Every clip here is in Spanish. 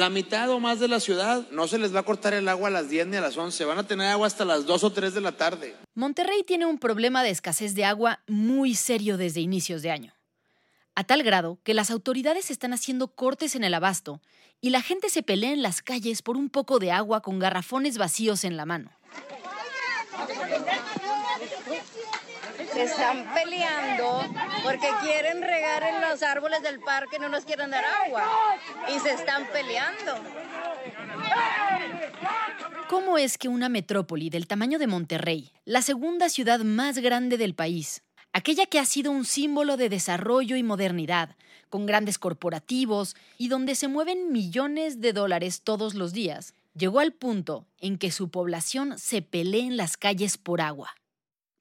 La mitad o más de la ciudad no se les va a cortar el agua a las 10 ni a las 11, van a tener agua hasta las 2 o 3 de la tarde. Monterrey tiene un problema de escasez de agua muy serio desde inicios de año. A tal grado que las autoridades están haciendo cortes en el abasto y la gente se pelea en las calles por un poco de agua con garrafones vacíos en la mano. Se están peleando porque quieren regar en los árboles del parque, no nos quieren dar agua. Y se están peleando. ¿Cómo es que una metrópoli del tamaño de Monterrey, la segunda ciudad más grande del país, aquella que ha sido un símbolo de desarrollo y modernidad, con grandes corporativos y donde se mueven millones de dólares todos los días, llegó al punto en que su población se pelee en las calles por agua?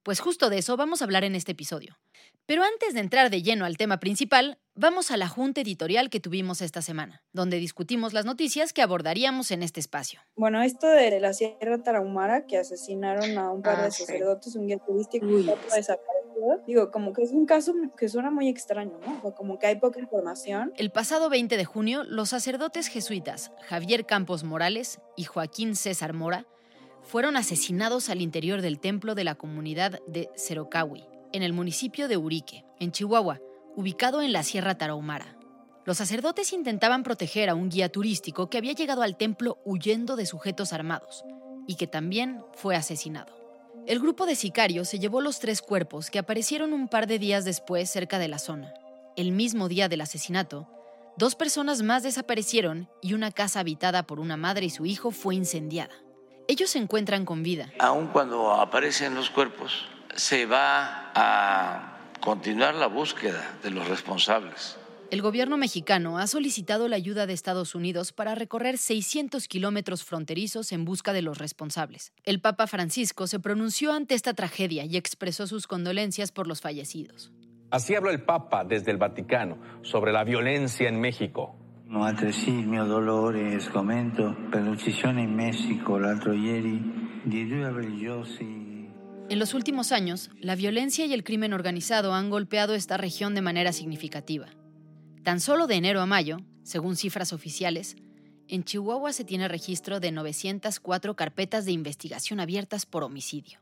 Pues justo de eso vamos a hablar en este episodio. Pero antes de entrar de lleno al tema principal, vamos a la junta editorial que tuvimos esta semana, donde discutimos las noticias que abordaríamos en este espacio. Bueno, esto de la Sierra Tarahumara, que asesinaron a un par Ah, de sí. sacerdotes, un guía turístico que está desaparecido, digo, como que es un caso que suena muy extraño, ¿no? O sea, como que hay poca información. El pasado 20 de junio, los sacerdotes jesuitas Javier Campos Morales y Joaquín César Mora fueron asesinados al interior del templo de la comunidad de Cerocahui, en el municipio de Urique, en Chihuahua, ubicado en la Sierra Tarahumara. Los sacerdotes intentaban proteger a un guía turístico que había llegado al templo huyendo de sujetos armados y que también fue asesinado. El grupo de sicarios se llevó los tres cuerpos que aparecieron un par de días después cerca de la zona. El mismo día del asesinato, dos personas más desaparecieron y una casa habitada por una madre y su hijo fue incendiada. Ellos se encuentran con vida, aun cuando aparecen los cuerpos, se va a continuar la búsqueda de los responsables. El gobierno mexicano ha solicitado la ayuda de Estados Unidos para recorrer 600 kilómetros fronterizos en busca de los responsables. El Papa Francisco se pronunció ante esta tragedia y expresó sus condolencias por los fallecidos. Así habló el Papa desde el Vaticano sobre la violencia en México. In due En los últimos años, la violencia y el crimen organizado han golpeado esta región de manera significativa. Tan solo de enero a mayo, según cifras oficiales, en Chihuahua se tiene registro de 904 carpetas de investigación abiertas por homicidio.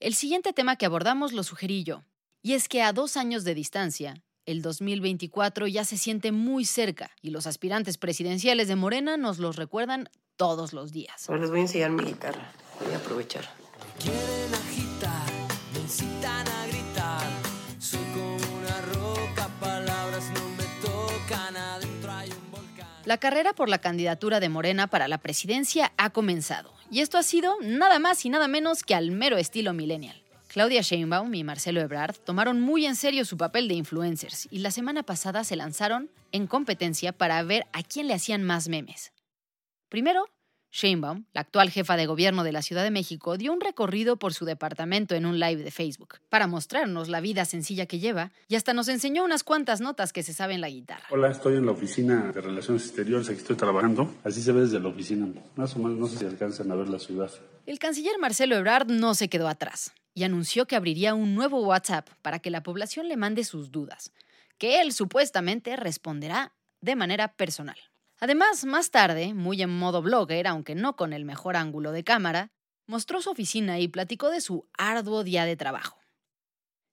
El siguiente tema que abordamos lo sugerí yo, y es que a dos años de distancia, el 2024 ya se siente muy cerca y los aspirantes presidenciales de Morena nos los recuerdan todos los días. Ahora les voy a enseñar mi guitarra. Voy a aprovechar. Quieren agitar, me incitan a gritar. Soy como una roca, palabras no me tocan. Adentro hay un volcán. La carrera por la candidatura de Morena para la presidencia ha comenzado, y esto ha sido nada más y nada menos que al mero estilo millennial. Claudia Sheinbaum y Marcelo Ebrard tomaron muy en serio su papel de influencers y la semana pasada se lanzaron en competencia para ver a quién le hacían más memes. Primero, Sheinbaum, la actual jefa de gobierno de la Ciudad de México, dio un recorrido por su departamento en un live de Facebook para mostrarnos la vida sencilla que lleva y hasta nos enseñó unas cuantas notas que se sabe en la guitarra. Hola, estoy en la oficina de Relaciones Exteriores, aquí estoy trabajando. Así se ve desde la oficina. Más o menos, no sé si alcanzan a ver la ciudad. El canciller Marcelo Ebrard no se quedó atrás y anunció que abriría un nuevo WhatsApp para que la población le mande sus dudas, que él supuestamente responderá de manera personal. Además, más tarde, muy en modo blogger, aunque no con el mejor ángulo de cámara, mostró su oficina y platicó de su arduo día de trabajo.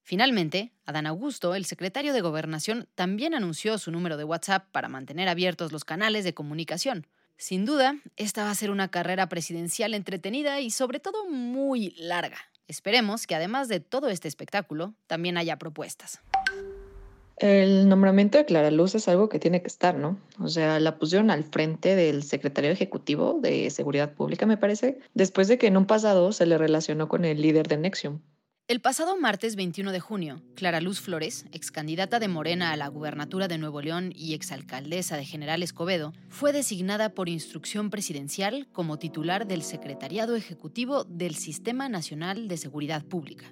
Finalmente, Adán Augusto, el secretario de Gobernación, también anunció su número de WhatsApp para mantener abiertos los canales de comunicación. Sin duda, esta va a ser una carrera presidencial entretenida y sobre todo muy larga. Esperemos que además de todo este espectáculo, también haya propuestas. El nombramiento de Clara Luz es algo que tiene que estar, ¿no? O sea, la pusieron al frente del secretario ejecutivo de Seguridad Pública, me parece, después de que en un pasado se le relacionó con el líder de Nexium. El pasado martes 21 de junio, Clara Luz Flores, ex candidata de Morena a la gubernatura de Nuevo León y exalcaldesa de General Escobedo, fue designada por instrucción presidencial como titular del Secretariado Ejecutivo del Sistema Nacional de Seguridad Pública.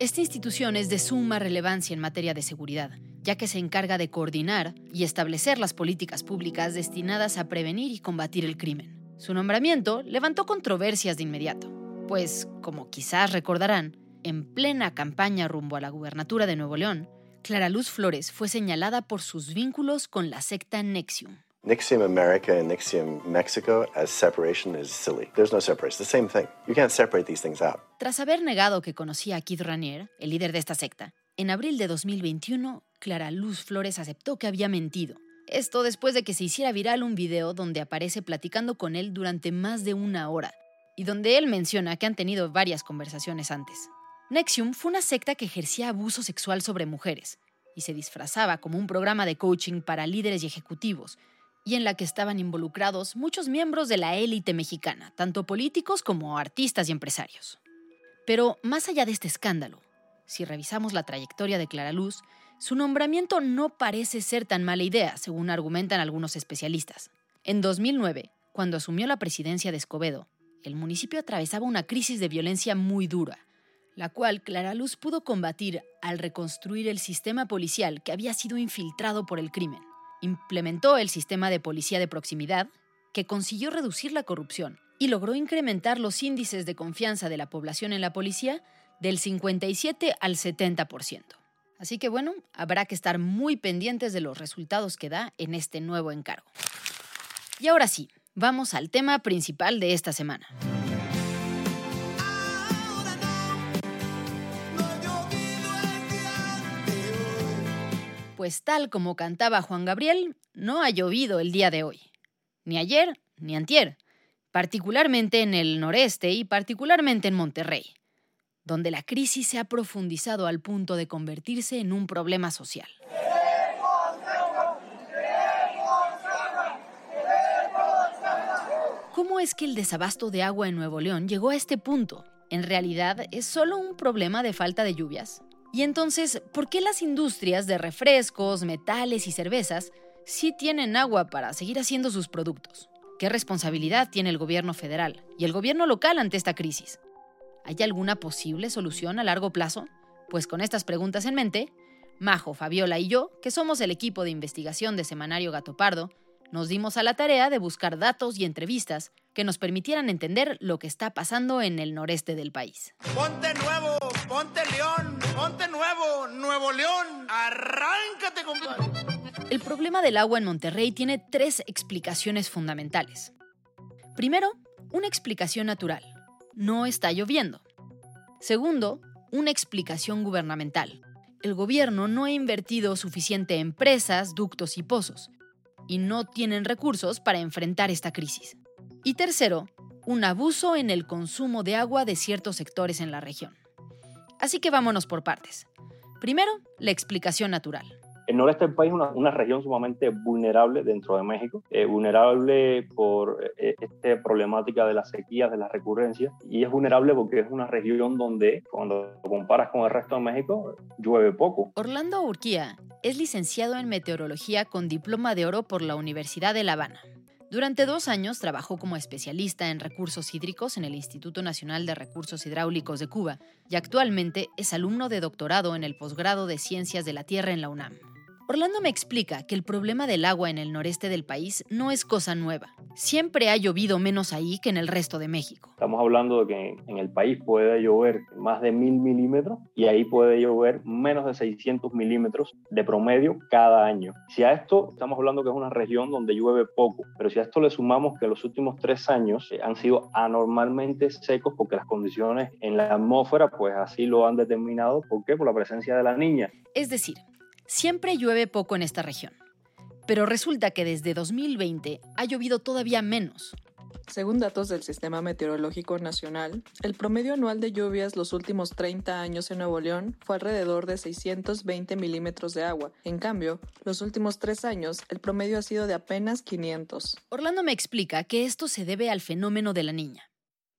Esta institución es de suma relevancia en materia de seguridad, ya que se encarga de coordinar y establecer las políticas públicas destinadas a prevenir y combatir el crimen. Su nombramiento levantó controversias de inmediato, pues, como quizás recordarán, en plena campaña rumbo a la gubernatura de Nuevo León, Clara Luz Flores fue señalada por sus vínculos con la secta Nexium. Nexium America and Nexium Mexico as separation is silly. There's no separation. It's the same thing. You can't separate these things out. Tras haber negado que conocía a Keith Ranier, el líder de esta secta, en abril de 2021, Clara Luz Flores aceptó que había mentido. Esto después de que se hiciera viral un video donde aparece platicando con él durante más de una hora, y donde él menciona que han tenido varias conversaciones antes. Nexium fue una secta que ejercía abuso sexual sobre mujeres, y se disfrazaba como un programa de coaching para líderes y ejecutivos, y en la que estaban involucrados muchos miembros de la élite mexicana, tanto políticos como artistas y empresarios. Pero más allá de este escándalo, si revisamos la trayectoria de Clara Luz, su nombramiento no parece ser tan mala idea, según argumentan algunos especialistas. En 2009, cuando asumió la presidencia de Escobedo, el municipio atravesaba una crisis de violencia muy dura, la cual Clara Luz pudo combatir al reconstruir el sistema policial que había sido infiltrado por el crimen implementó el sistema de policía de proximidad, que consiguió reducir la corrupción y logró incrementar los índices de confianza de la población en la policía del 57 al 70%. Así que bueno, habrá que estar muy pendientes de los resultados que da en este nuevo encargo. Y ahora sí, vamos al tema principal de esta semana. Pues tal como cantaba Juan Gabriel, no ha llovido el día de hoy. Ni ayer, ni antier. Particularmente en el noreste y particularmente en Monterrey, donde la crisis se ha profundizado al punto de convertirse en un problema social. ¿Cómo es que el desabasto de agua en Nuevo León llegó a este punto? ¿En realidad es solo un problema de falta de lluvias? Y entonces, ¿por qué las industrias de refrescos, metales y cervezas sí tienen agua para seguir haciendo sus productos? ¿Qué responsabilidad tiene el gobierno federal y el gobierno local ante esta crisis? ¿Hay alguna posible solución a largo plazo? Pues con estas preguntas en mente, Majo, Fabiola y yo, que somos el equipo de investigación de Semanario Gato Pardo, nos dimos a la tarea de buscar datos y entrevistas que nos permitieran entender lo que está pasando en el noreste del país. Ponte nuevo, ponte león, ponte nuevo, Nuevo León, arráncate, compadre. El problema del agua en Monterrey tiene tres explicaciones fundamentales. Primero, una explicación natural. No está lloviendo. Segundo, una explicación gubernamental. El gobierno no ha invertido suficiente en presas, ductos y pozos, y no tienen recursos para enfrentar esta crisis. Y tercero, un abuso en el consumo de agua de ciertos sectores en la región. Así que vámonos por partes. Primero, la explicación natural. El noreste del país es una, una región sumamente vulnerable dentro de México, eh, vulnerable por eh, esta problemática de las sequías, de las recurrencias, y es vulnerable porque es una región donde, cuando lo comparas con el resto de México, llueve poco. Orlando Urquía es licenciado en meteorología con diploma de oro por la Universidad de La Habana. Durante dos años trabajó como especialista en recursos hídricos en el Instituto Nacional de Recursos Hidráulicos de Cuba y actualmente es alumno de doctorado en el posgrado de Ciencias de la Tierra en la UNAM. Orlando me explica que el problema del agua en el noreste del país no es cosa nueva. Siempre ha llovido menos ahí que en el resto de México. Estamos hablando de que en el país puede llover más de mil milímetros y ahí puede llover menos de 600 milímetros de promedio cada año. Si a esto estamos hablando que es una región donde llueve poco, pero si a esto le sumamos que los últimos tres años han sido anormalmente secos porque las condiciones en la atmósfera pues así lo han determinado. ¿Por qué? Por la presencia de la niña. Es decir, Siempre llueve poco en esta región, pero resulta que desde 2020 ha llovido todavía menos. Según datos del Sistema Meteorológico Nacional, el promedio anual de lluvias los últimos 30 años en Nuevo León fue alrededor de 620 milímetros de agua. En cambio, los últimos tres años el promedio ha sido de apenas 500. Orlando me explica que esto se debe al fenómeno de la niña.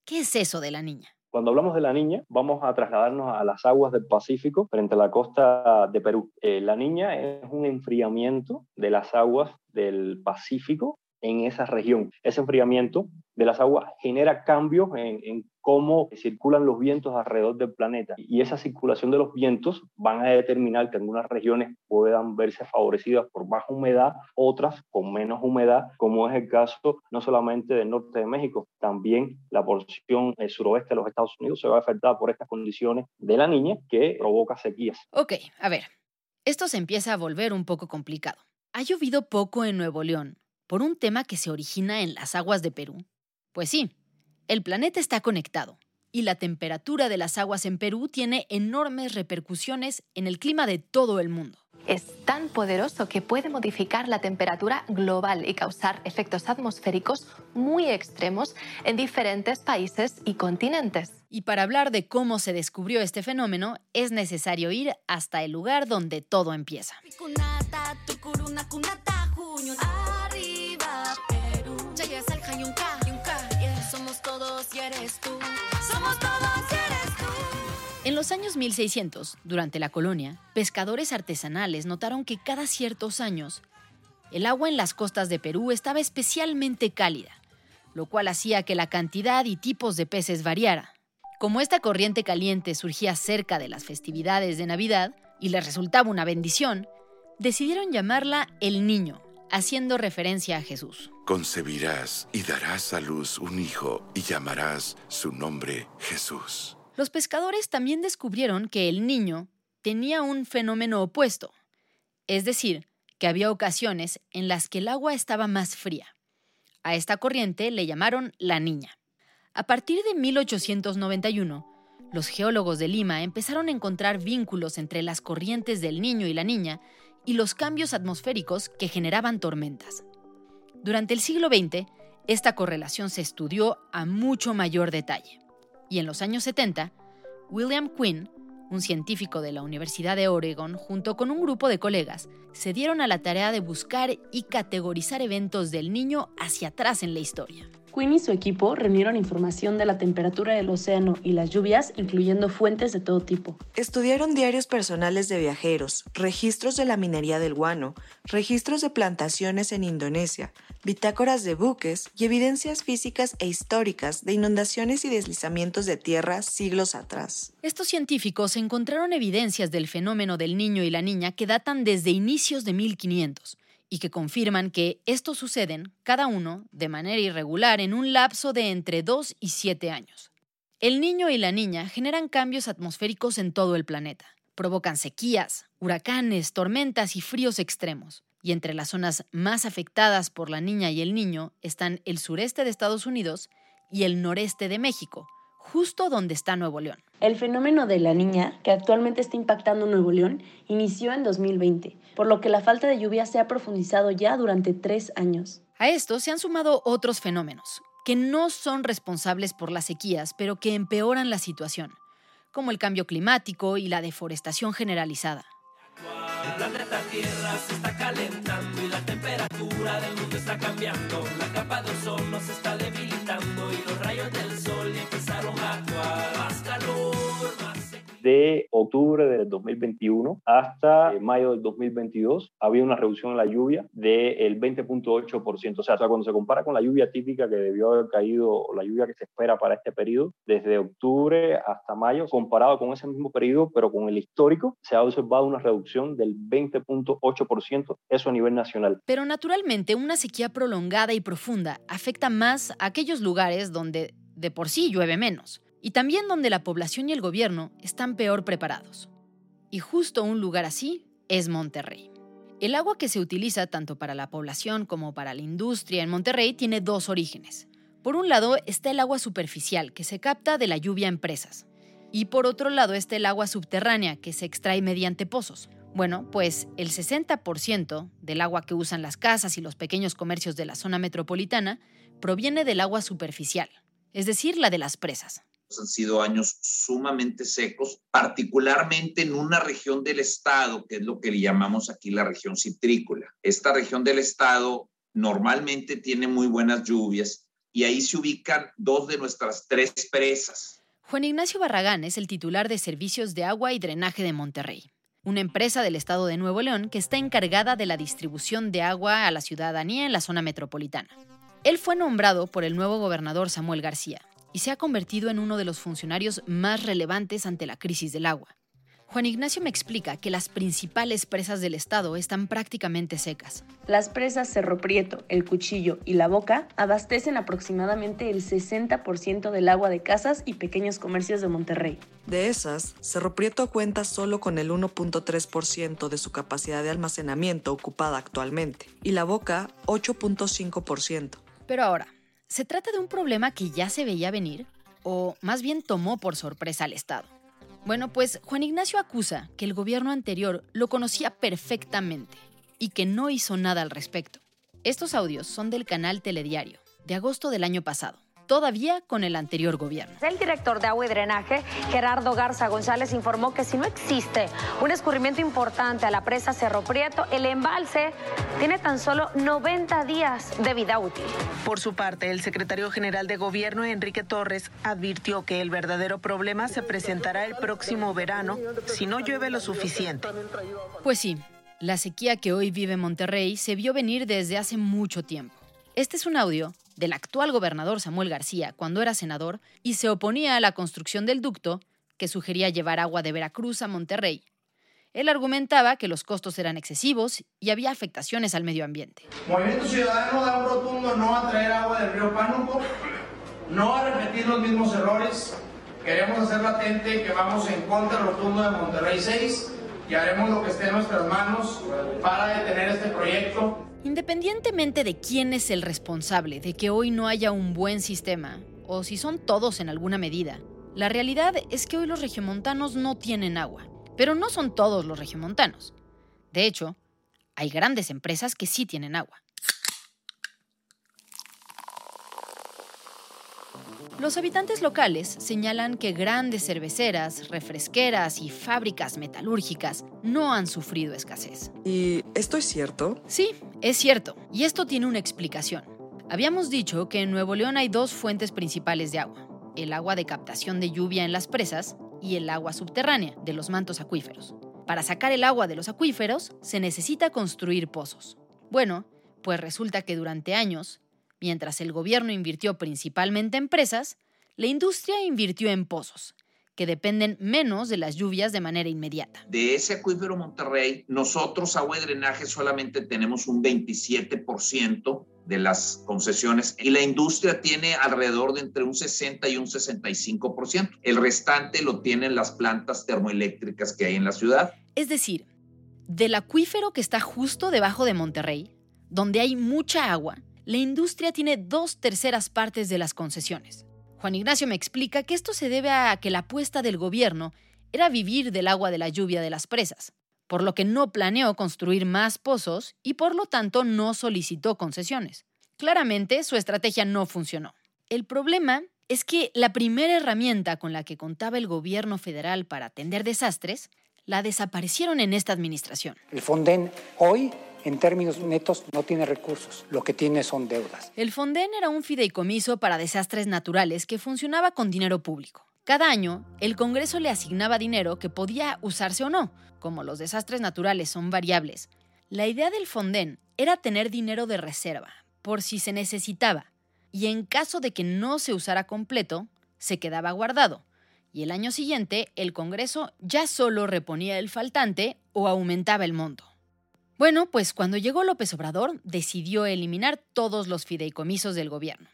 ¿Qué es eso de la niña? Cuando hablamos de la niña, vamos a trasladarnos a las aguas del Pacífico frente a la costa de Perú. Eh, la niña es un enfriamiento de las aguas del Pacífico en esa región. Ese enfriamiento de las aguas genera cambios en, cómo circulan los vientos alrededor del planeta. Y esa circulación de los vientos van a determinar que algunas regiones puedan verse favorecidas por baja humedad, otras con menos humedad, como es el caso no solamente del norte de México, también la porción el suroeste de los Estados Unidos se va a afectar por estas condiciones de la niña que provoca sequías. Ok, a ver, esto se empieza a volver un poco complicado. Ha llovido poco en Nuevo León por un tema que se origina en las aguas de Perú. Pues sí, el planeta está conectado y la temperatura de las aguas en Perú tiene enormes repercusiones en el clima de todo el mundo. Es tan poderoso que puede modificar la temperatura global y causar efectos atmosféricos muy extremos en diferentes países y continentes. Y para hablar de cómo se descubrió este fenómeno, es necesario ir hasta el lugar donde todo empieza. En los años 1600, durante la colonia, pescadores artesanales notaron que cada ciertos años el agua en las costas de Perú estaba especialmente cálida, lo cual hacía que la cantidad y tipos de peces variara. Como esta corriente caliente surgía cerca de las festividades de Navidad y les resultaba una bendición, decidieron llamarla el Niño, haciendo referencia a Jesús. Concebirás y darás a luz un hijo y llamarás su nombre Jesús. Los pescadores también descubrieron que el niño tenía un fenómeno opuesto, es decir, que había ocasiones en las que el agua estaba más fría. A esta corriente le llamaron la niña. A partir de 1891, los geólogos de Lima empezaron a encontrar vínculos entre las corrientes del niño y la niña y los cambios atmosféricos que generaban tormentas. Durante el siglo XX, esta correlación se estudió a mucho mayor detalle y en los años 70, William Quinn, un científico de la Universidad de Oregon, junto con un grupo de colegas, se dieron a la tarea de buscar y categorizar eventos del niño hacia atrás en la historia. Quinn y su equipo reunieron información de la temperatura del océano y las lluvias, incluyendo fuentes de todo tipo. Estudiaron diarios personales de viajeros, registros de la minería del guano, registros de plantaciones en Indonesia, bitácoras de buques y evidencias físicas e históricas de inundaciones y deslizamientos de tierra siglos atrás. Estos científicos encontraron evidencias del fenómeno del niño y la niña que datan desde inicios de 1500 y que confirman que estos suceden, cada uno, de manera irregular en un lapso de entre 2 y 7 años. El niño y la niña generan cambios atmosféricos en todo el planeta. Provocan sequías, huracanes, tormentas y fríos extremos. Y entre las zonas más afectadas por la niña y el niño están el sureste de Estados Unidos y el noreste de México, justo donde está Nuevo León. El fenómeno de la niña, que actualmente está impactando Nuevo León, inició en 2020, por lo que la falta de lluvia se ha profundizado ya durante tres años. A esto se han sumado otros fenómenos, que no son responsables por las sequías, pero que empeoran la situación, como el cambio climático y la deforestación generalizada. El planeta Tierra se está calentando y la temperatura del mundo está cambiando. La capa de ozono se está debilitando y los rayos del sol empezaron a actuar. De octubre del 2021 hasta eh, mayo del 2022 había una reducción en la lluvia del 20.8%. O sea, cuando se compara con la lluvia típica que debió haber caído, o la lluvia que se espera para este periodo, desde octubre hasta mayo, comparado con ese mismo periodo, pero con el histórico, se ha observado una reducción del 20.8%, eso a nivel nacional. Pero naturalmente una sequía prolongada y profunda afecta más a aquellos lugares donde de por sí llueve menos y también donde la población y el gobierno están peor preparados. Y justo un lugar así es Monterrey. El agua que se utiliza tanto para la población como para la industria en Monterrey tiene dos orígenes. Por un lado está el agua superficial, que se capta de la lluvia en presas. Y por otro lado está el agua subterránea, que se extrae mediante pozos. Bueno, pues el 60% del agua que usan las casas y los pequeños comercios de la zona metropolitana proviene del agua superficial, es decir, la de las presas han sido años sumamente secos, particularmente en una región del estado, que es lo que le llamamos aquí la región citrícola. Esta región del estado normalmente tiene muy buenas lluvias y ahí se ubican dos de nuestras tres presas. Juan Ignacio Barragán es el titular de Servicios de Agua y Drenaje de Monterrey, una empresa del estado de Nuevo León que está encargada de la distribución de agua a la ciudadanía en la zona metropolitana. Él fue nombrado por el nuevo gobernador Samuel García y se ha convertido en uno de los funcionarios más relevantes ante la crisis del agua. Juan Ignacio me explica que las principales presas del estado están prácticamente secas. Las presas Cerro Prieto, El Cuchillo y La Boca abastecen aproximadamente el 60% del agua de casas y pequeños comercios de Monterrey. De esas, Cerro Prieto cuenta solo con el 1.3% de su capacidad de almacenamiento ocupada actualmente y La Boca 8.5%. Pero ahora, ¿Se trata de un problema que ya se veía venir? ¿O más bien tomó por sorpresa al Estado? Bueno, pues Juan Ignacio acusa que el gobierno anterior lo conocía perfectamente y que no hizo nada al respecto. Estos audios son del canal Telediario, de agosto del año pasado todavía con el anterior gobierno. El director de agua y drenaje, Gerardo Garza González, informó que si no existe un escurrimiento importante a la presa Cerro Prieto, el embalse tiene tan solo 90 días de vida útil. Por su parte, el secretario general de gobierno, Enrique Torres, advirtió que el verdadero problema se presentará el próximo verano si no llueve lo suficiente. Pues sí, la sequía que hoy vive Monterrey se vio venir desde hace mucho tiempo. Este es un audio del actual gobernador Samuel García cuando era senador y se oponía a la construcción del ducto que sugería llevar agua de Veracruz a Monterrey. Él argumentaba que los costos eran excesivos y había afectaciones al medio ambiente. Movimiento Ciudadano da un rotundo no a traer agua del río Pánuco, no a repetir los mismos errores. Queremos hacer latente que vamos en contra rotundo de Monterrey 6 y haremos lo que esté en nuestras manos para detener este proyecto Independientemente de quién es el responsable de que hoy no haya un buen sistema, o si son todos en alguna medida, la realidad es que hoy los regiomontanos no tienen agua. Pero no son todos los regiomontanos. De hecho, hay grandes empresas que sí tienen agua. Los habitantes locales señalan que grandes cerveceras, refresqueras y fábricas metalúrgicas no han sufrido escasez. ¿Y esto es cierto? Sí, es cierto. Y esto tiene una explicación. Habíamos dicho que en Nuevo León hay dos fuentes principales de agua. El agua de captación de lluvia en las presas y el agua subterránea de los mantos acuíferos. Para sacar el agua de los acuíferos se necesita construir pozos. Bueno, pues resulta que durante años Mientras el gobierno invirtió principalmente en presas, la industria invirtió en pozos, que dependen menos de las lluvias de manera inmediata. De ese acuífero Monterrey, nosotros, agua y drenaje, solamente tenemos un 27% de las concesiones y la industria tiene alrededor de entre un 60 y un 65%. El restante lo tienen las plantas termoeléctricas que hay en la ciudad. Es decir, del acuífero que está justo debajo de Monterrey, donde hay mucha agua, la industria tiene dos terceras partes de las concesiones. Juan Ignacio me explica que esto se debe a que la apuesta del gobierno era vivir del agua de la lluvia de las presas, por lo que no planeó construir más pozos y por lo tanto no solicitó concesiones. Claramente su estrategia no funcionó. El problema es que la primera herramienta con la que contaba el gobierno federal para atender desastres, la desaparecieron en esta administración. El Fonden hoy en términos netos no tiene recursos, lo que tiene son deudas. El Fonden era un fideicomiso para desastres naturales que funcionaba con dinero público. Cada año, el Congreso le asignaba dinero que podía usarse o no. Como los desastres naturales son variables, la idea del Fonden era tener dinero de reserva, por si se necesitaba, y en caso de que no se usara completo, se quedaba guardado, y el año siguiente el Congreso ya solo reponía el faltante o aumentaba el monto. Bueno, pues cuando llegó López Obrador, decidió eliminar todos los fideicomisos del gobierno.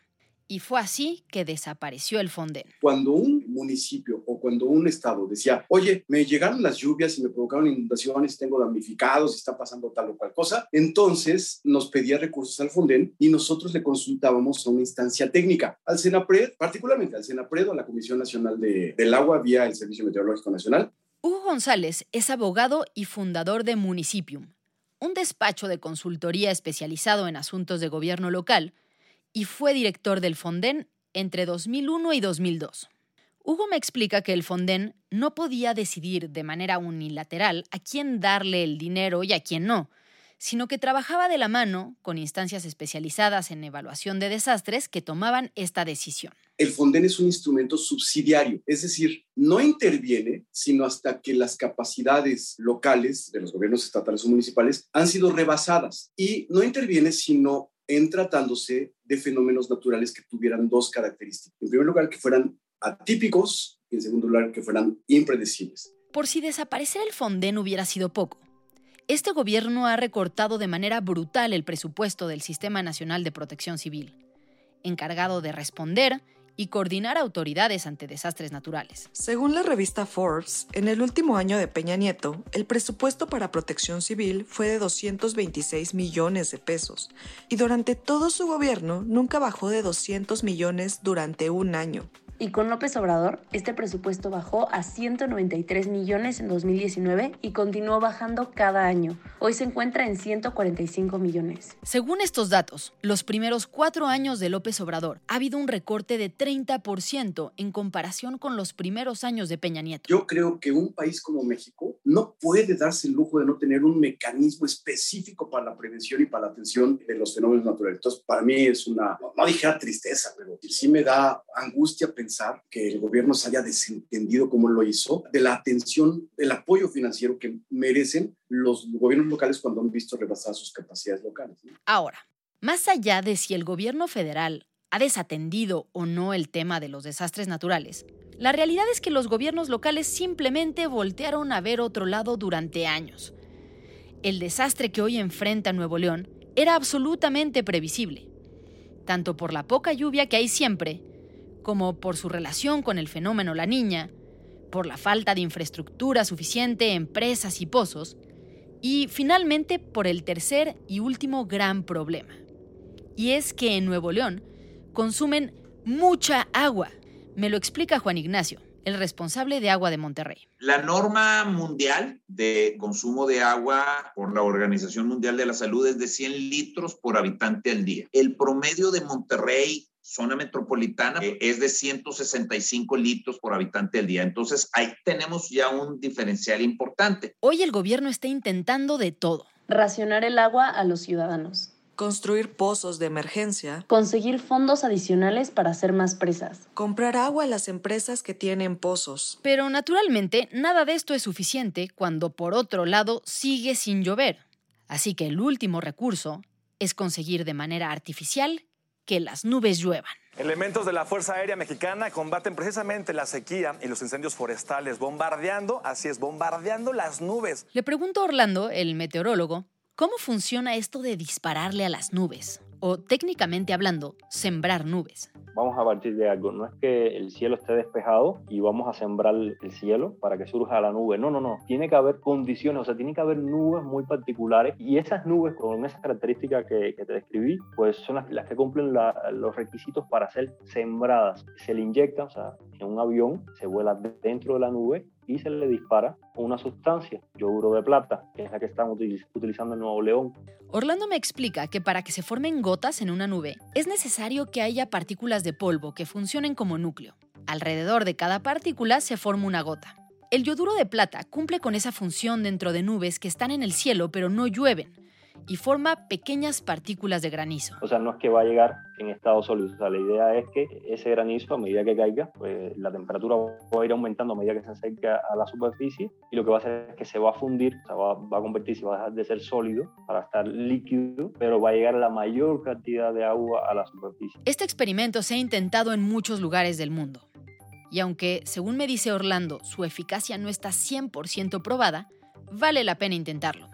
Y fue así que desapareció el Fonden. Cuando un municipio o cuando un estado decía, oye, me llegaron las lluvias y me provocaron inundaciones, tengo damnificados, está pasando tal o cual cosa, entonces nos pedía recursos al Fonden y nosotros le consultábamos a una instancia técnica, al CENAPRED, particularmente al CENAPRED o a la Comisión Nacional de, del Agua vía el Servicio Meteorológico Nacional. Hugo González es abogado y fundador de Municipium, un despacho de consultoría especializado en asuntos de gobierno local y fue director del Fonden entre 2001 y 2002. Hugo me explica que el Fonden no podía decidir de manera unilateral a quién darle el dinero y a quién no, sino que trabajaba de la mano con instancias especializadas en evaluación de desastres que tomaban esta decisión. El Fonden es un instrumento subsidiario, es decir, no interviene sino hasta que las capacidades locales de los gobiernos estatales o municipales han sido rebasadas y no interviene sino en tratándose de fenómenos naturales que tuvieran dos características. En primer lugar, que fueran atípicos y en segundo lugar, que fueran impredecibles. Por si desaparecer el Fonden hubiera sido poco. Este gobierno ha recortado de manera brutal el presupuesto del Sistema Nacional de Protección Civil, encargado de responder y coordinar autoridades ante desastres naturales. Según la revista Forbes, en el último año de Peña Nieto, el presupuesto para protección civil fue de 226 millones de pesos y durante todo su gobierno nunca bajó de 200 millones durante un año. Y con López Obrador, este presupuesto bajó a 193 millones en 2019 y continuó bajando cada año. Hoy se encuentra en 145 millones. Según estos datos, los primeros cuatro años de López Obrador ha habido un recorte de 30% en comparación con los primeros años de Peña Nieto. Yo creo que un país como México no puede darse el lujo de no tener un mecanismo específico para la prevención y para la atención de los fenómenos naturales. Entonces, para mí es una, no dijera tristeza, pero sí me da angustia pensar que el gobierno se haya desentendido como lo hizo de la atención, del apoyo financiero que merecen los gobiernos locales cuando han visto rebasadas sus capacidades locales. Ahora, más allá de si el gobierno federal ha desatendido o no el tema de los desastres naturales, la realidad es que los gobiernos locales simplemente voltearon a ver otro lado durante años. El desastre que hoy enfrenta Nuevo León era absolutamente previsible, tanto por la poca lluvia que hay siempre, como por su relación con el fenómeno La Niña, por la falta de infraestructura suficiente en presas y pozos, y finalmente por el tercer y último gran problema. Y es que en Nuevo León consumen mucha agua. Me lo explica Juan Ignacio, el responsable de agua de Monterrey. La norma mundial de consumo de agua por la Organización Mundial de la Salud es de 100 litros por habitante al día. El promedio de Monterrey zona metropolitana eh, es de 165 litros por habitante al día. Entonces ahí tenemos ya un diferencial importante. Hoy el gobierno está intentando de todo. Racionar el agua a los ciudadanos. Construir pozos de emergencia. Conseguir fondos adicionales para hacer más presas. Comprar agua a las empresas que tienen pozos. Pero naturalmente nada de esto es suficiente cuando por otro lado sigue sin llover. Así que el último recurso es conseguir de manera artificial que las nubes lluevan. Elementos de la Fuerza Aérea Mexicana combaten precisamente la sequía y los incendios forestales, bombardeando, así es, bombardeando las nubes. Le pregunto a Orlando, el meteorólogo, ¿cómo funciona esto de dispararle a las nubes? O técnicamente hablando, sembrar nubes vamos a partir de algo. No es que el cielo esté despejado y vamos a sembrar el cielo para que surja la nube. No, no, no. Tiene que haber condiciones, o sea, tiene que haber nubes muy particulares y esas nubes con esas características que, te describí, pues son las, que cumplen los requisitos para ser sembradas. Se le inyecta, o sea, en un avión, se vuela dentro de la nube y se le dispara una sustancia, yoduro de plata, que es la que estamos utilizando en Nuevo León. Orlando me explica que para que se formen gotas en una nube es necesario que haya partículas de polvo que funcionen como núcleo. Alrededor de cada partícula se forma una gota. El yoduro de plata cumple con esa función dentro de nubes que están en el cielo pero no llueven y forma pequeñas partículas de granizo. O sea, no es que va a llegar en estado sólido. O sea, la idea es que ese granizo, a medida que caiga, pues la temperatura va a ir aumentando a medida que se acerca a la superficie y lo que va a hacer es que se va a fundir, o sea, va, va a convertirse, va a dejar de ser sólido para estar líquido, pero va a llegar la mayor cantidad de agua a la superficie. Este experimento se ha intentado en muchos lugares del mundo. Y aunque, según me dice Orlando, su eficacia no está 100% probada, vale la pena intentarlo.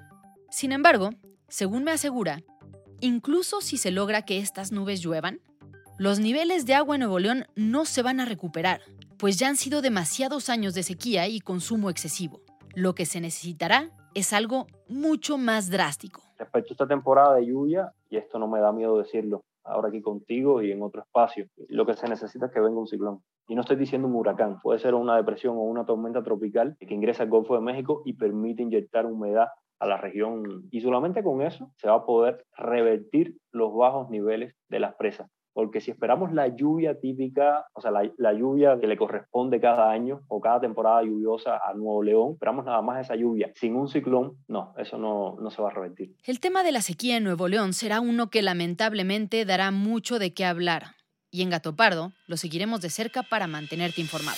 Sin embargo, según me asegura, incluso si se logra que estas nubes lluevan, los niveles de agua en Nuevo León no se van a recuperar, pues ya han sido demasiados años de sequía y consumo excesivo. Lo que se necesitará es algo mucho más drástico. Respecto a esta temporada de lluvia, y esto no me da miedo decirlo ahora aquí contigo y en otro espacio, lo que se necesita es que venga un ciclón. Y no estoy diciendo un huracán, puede ser una depresión o una tormenta tropical que ingresa al Golfo de México y permite inyectar humedad a la región. Y solamente con eso se va a poder revertir los bajos niveles de las presas. Porque si esperamos la lluvia típica, o sea, la, la, lluvia que le corresponde cada año o cada temporada lluviosa a Nuevo León, esperamos nada más esa lluvia sin un ciclón, no, eso no, no se va a revertir. El tema de la sequía en Nuevo León será uno que lamentablemente dará mucho de qué hablar. Y en Gato Pardo lo seguiremos de cerca para mantenerte informado.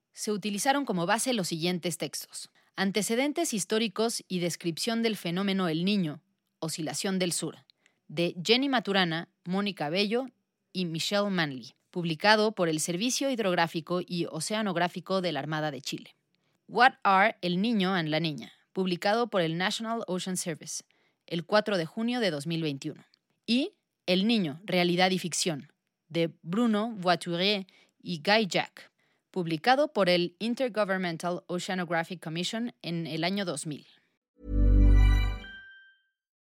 se utilizaron como base los siguientes textos. Antecedentes históricos y descripción del fenómeno El Niño, Oscilación del Sur, de Jenny Maturana, Mónica Bello y Michelle Manley, publicado por el Servicio Hidrográfico y Oceanográfico de la Armada de Chile. What Are El Niño and la Niña, publicado por el National Ocean Service, el 4 de junio de 2021. Y El Niño, Realidad y Ficción, de Bruno Voiturier y Guy Jack, publicado por el Intergovernmental Oceanographic Commission en el año 2000.